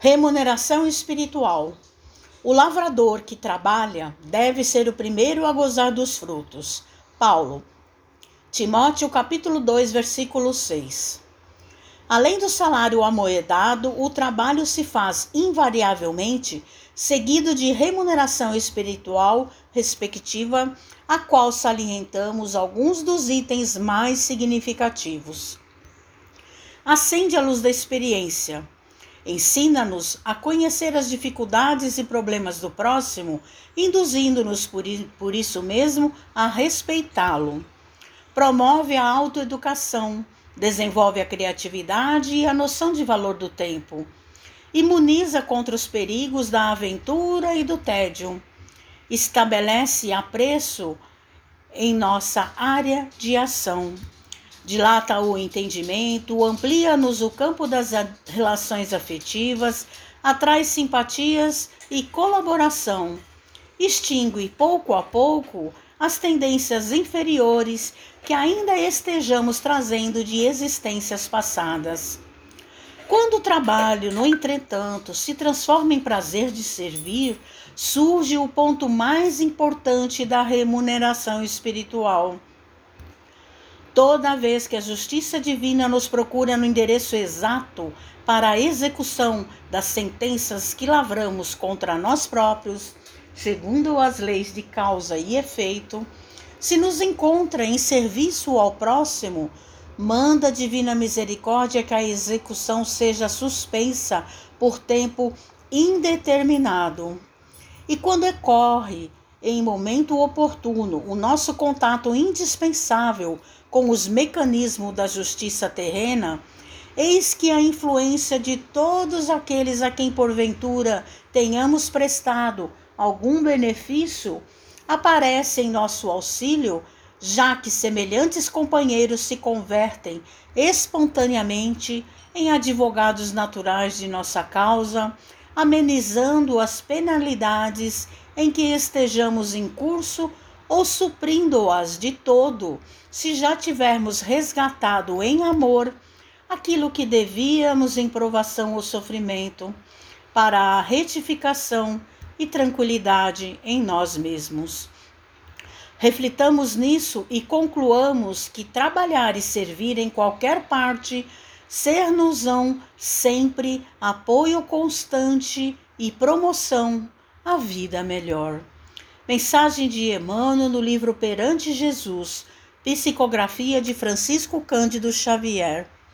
Remuneração espiritual. O lavrador que trabalha deve ser o primeiro a gozar dos frutos. Paulo. Timóteo capítulo 2, versículo 6. Além do salário amoedado, o trabalho se faz invariavelmente seguido de remuneração espiritual respectiva, a qual salientamos alguns dos itens mais significativos. Acende a luz da experiência Ensina-nos a conhecer as dificuldades e problemas do próximo, induzindo-nos por, isso mesmo a respeitá-lo. Promove a autoeducação, desenvolve a criatividade e a noção de valor do tempo. Imuniza contra os perigos da aventura e do tédio. Estabelece apreço em nossa área de ação dilata o entendimento, amplia-nos o campo das relações afetivas, atrai simpatias e colaboração, extingue pouco a pouco as tendências inferiores que ainda estejamos trazendo de existências passadas. Quando o trabalho, no entretanto, se transforma em prazer de servir, surge o ponto mais importante da remuneração espiritual Toda vez que a justiça divina nos procura no endereço exato para a execução das sentenças que lavramos contra nós próprios, segundo as leis de causa e efeito, se nos encontra em serviço ao próximo, manda a divina misericórdia que a execução seja suspensa por tempo indeterminado. E quando ocorre em momento oportuno o nosso contato indispensável com os mecanismos da justiça terrena, eis que a influência de todos aqueles a quem porventura tenhamos prestado algum benefício aparece em nosso auxílio, já que semelhantes companheiros se convertem espontaneamente em advogados naturais de nossa causa, amenizando as penalidades em que estejamos em curso ou suprindo-as de todo, se já tivermos resgatado em amor aquilo que devíamos em provação ou sofrimento, para a retificação e tranquilidade em nós mesmos. Reflitamos nisso e concluamos que trabalhar e servir em qualquer parte ser-nos-ão sempre apoio constante e promoção à vida melhor. Mensagem de Emmanuel no livro Perante Jesus, psicografia de Francisco Cândido Xavier.